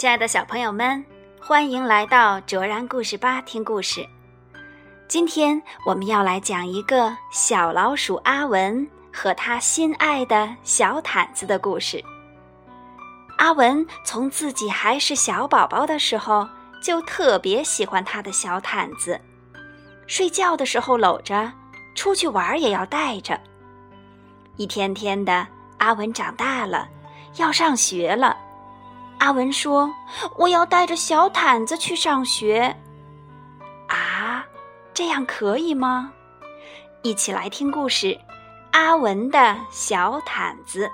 亲爱的小朋友们，欢迎来到卓然故事吧听故事。今天我们要来讲一个小老鼠阿文和他心爱的小毯子的故事。阿文从自己还是小宝宝的时候，就特别喜欢他的小毯子，睡觉的时候搂着，出去玩也要带着。一天天的，阿文长大了，要上学了。阿文说：“我要带着小毯子去上学。”啊，这样可以吗？一起来听故事，《阿文的小毯子》。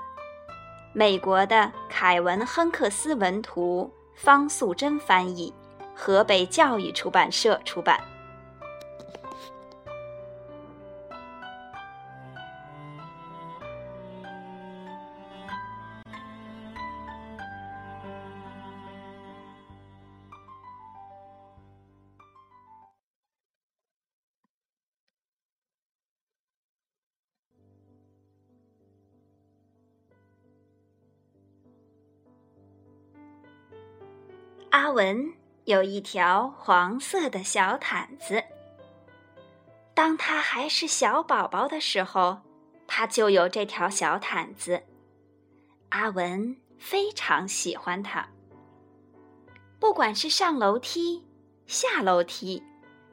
美国的凯文·亨克斯文图，方素珍翻译，河北教育出版社出版。阿文有一条黄色的小毯子。当他还是小宝宝的时候，他就有这条小毯子。阿文非常喜欢它。不管是上楼梯、下楼梯，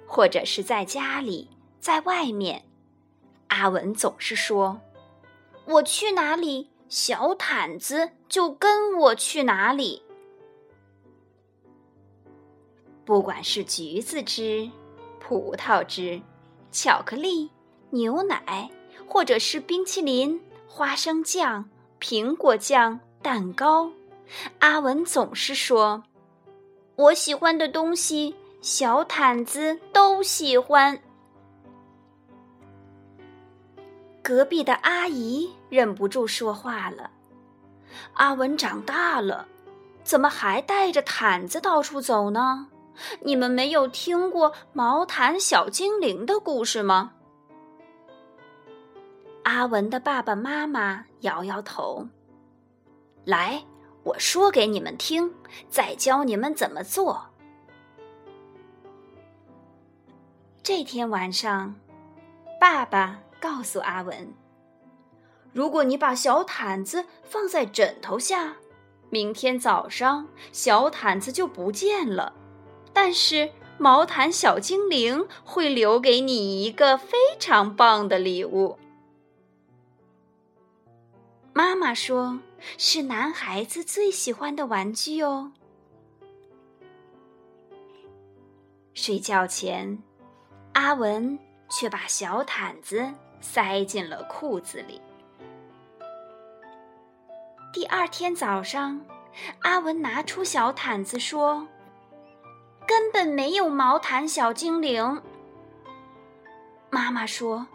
或者是在家里、在外面，阿文总是说：“我去哪里，小毯子就跟我去哪里。”不管是橘子汁、葡萄汁、巧克力、牛奶，或者是冰淇淋、花生酱、苹果酱、蛋糕，阿文总是说：“我喜欢的东西，小毯子都喜欢。”隔壁的阿姨忍不住说话了：“阿文长大了，怎么还带着毯子到处走呢？”你们没有听过毛毯小精灵的故事吗？阿文的爸爸妈妈摇摇头。来，我说给你们听，再教你们怎么做。这天晚上，爸爸告诉阿文：“如果你把小毯子放在枕头下，明天早上小毯子就不见了。”但是毛毯小精灵会留给你一个非常棒的礼物。妈妈说，是男孩子最喜欢的玩具哦。睡觉前，阿文却把小毯子塞进了裤子里。第二天早上，阿文拿出小毯子说。根本没有毛毯小精灵。妈妈说：“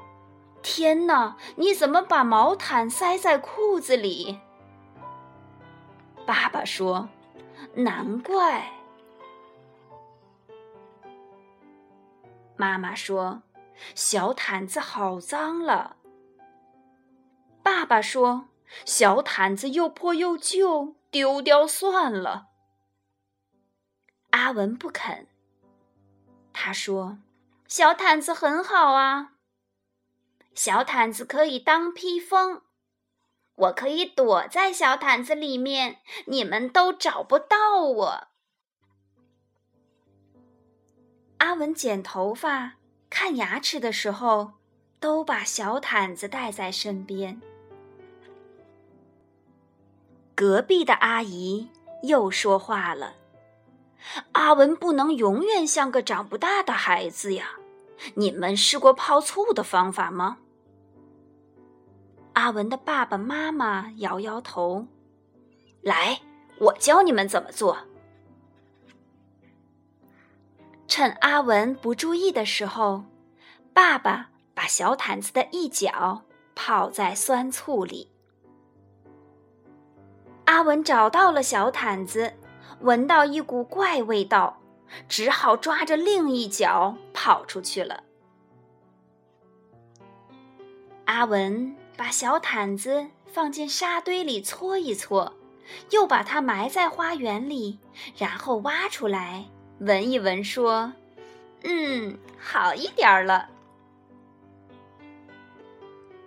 天哪，你怎么把毛毯塞在裤子里？”爸爸说：“难怪。”妈妈说：“小毯子好脏了。”爸爸说：“小毯子又破又旧，丢掉算了。”阿文不肯。他说：“小毯子很好啊，小毯子可以当披风，我可以躲在小毯子里面，你们都找不到我。”阿文剪头发、看牙齿的时候，都把小毯子带在身边。隔壁的阿姨又说话了。阿文不能永远像个长不大的孩子呀！你们试过泡醋的方法吗？阿文的爸爸妈妈摇摇头。来，我教你们怎么做。趁阿文不注意的时候，爸爸把小毯子的一角泡在酸醋里。阿文找到了小毯子。闻到一股怪味道，只好抓着另一脚跑出去了。阿文把小毯子放进沙堆里搓一搓，又把它埋在花园里，然后挖出来闻一闻，说：“嗯，好一点了。”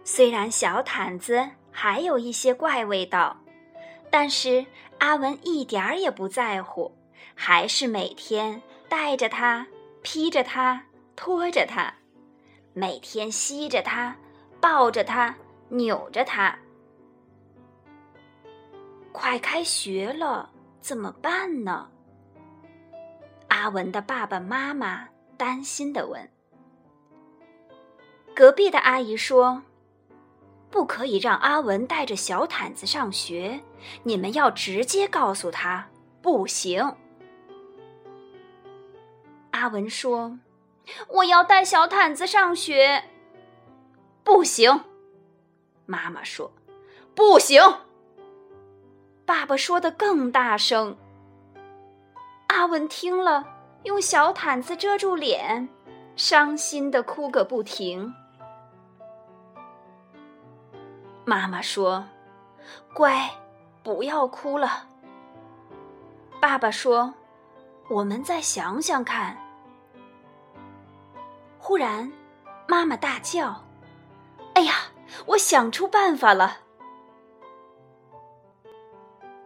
虽然小毯子还有一些怪味道，但是阿文一点儿也不在乎，还是每天带着它，披着它，拖着它，每天吸着它，抱着它，扭着它。快开学了，怎么办呢？阿文的爸爸妈妈担心的问。隔壁的阿姨说：“不可以让阿文带着小毯子上学，你们要直接告诉他，不行。”阿文说：“我要带小毯子上学。”不行，妈妈说：“不行。”爸爸说的更大声。阿文听了，用小毯子遮住脸，伤心的哭个不停。妈妈说：“乖，不要哭了。”爸爸说：“我们再想想看。”忽然，妈妈大叫：“哎呀，我想出办法了！”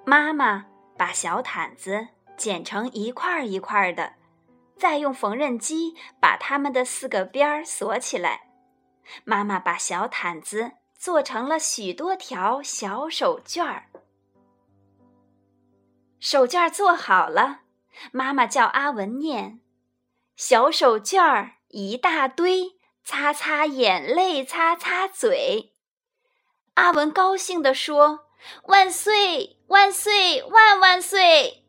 妈妈把小毯子剪成一块一块的，再用缝纫机把它们的四个边儿锁起来。妈妈把小毯子做成了许多条小手绢儿。手绢做好了，妈妈叫阿文念：“小手绢儿一大堆，擦擦眼泪，擦擦嘴。”阿文高兴地说。万岁！万岁！万万岁！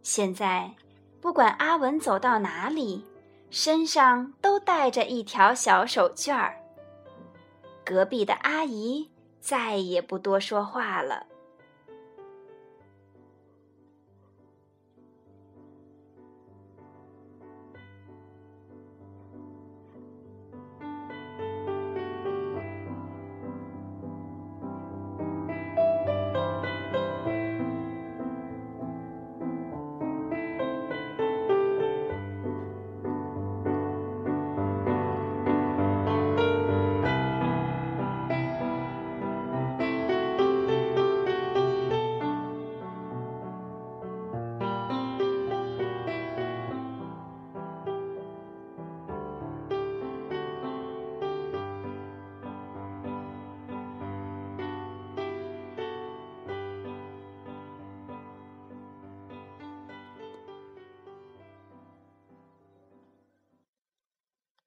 现在，不管阿文走到哪里，身上都带着一条小手绢儿。隔壁的阿姨再也不多说话了。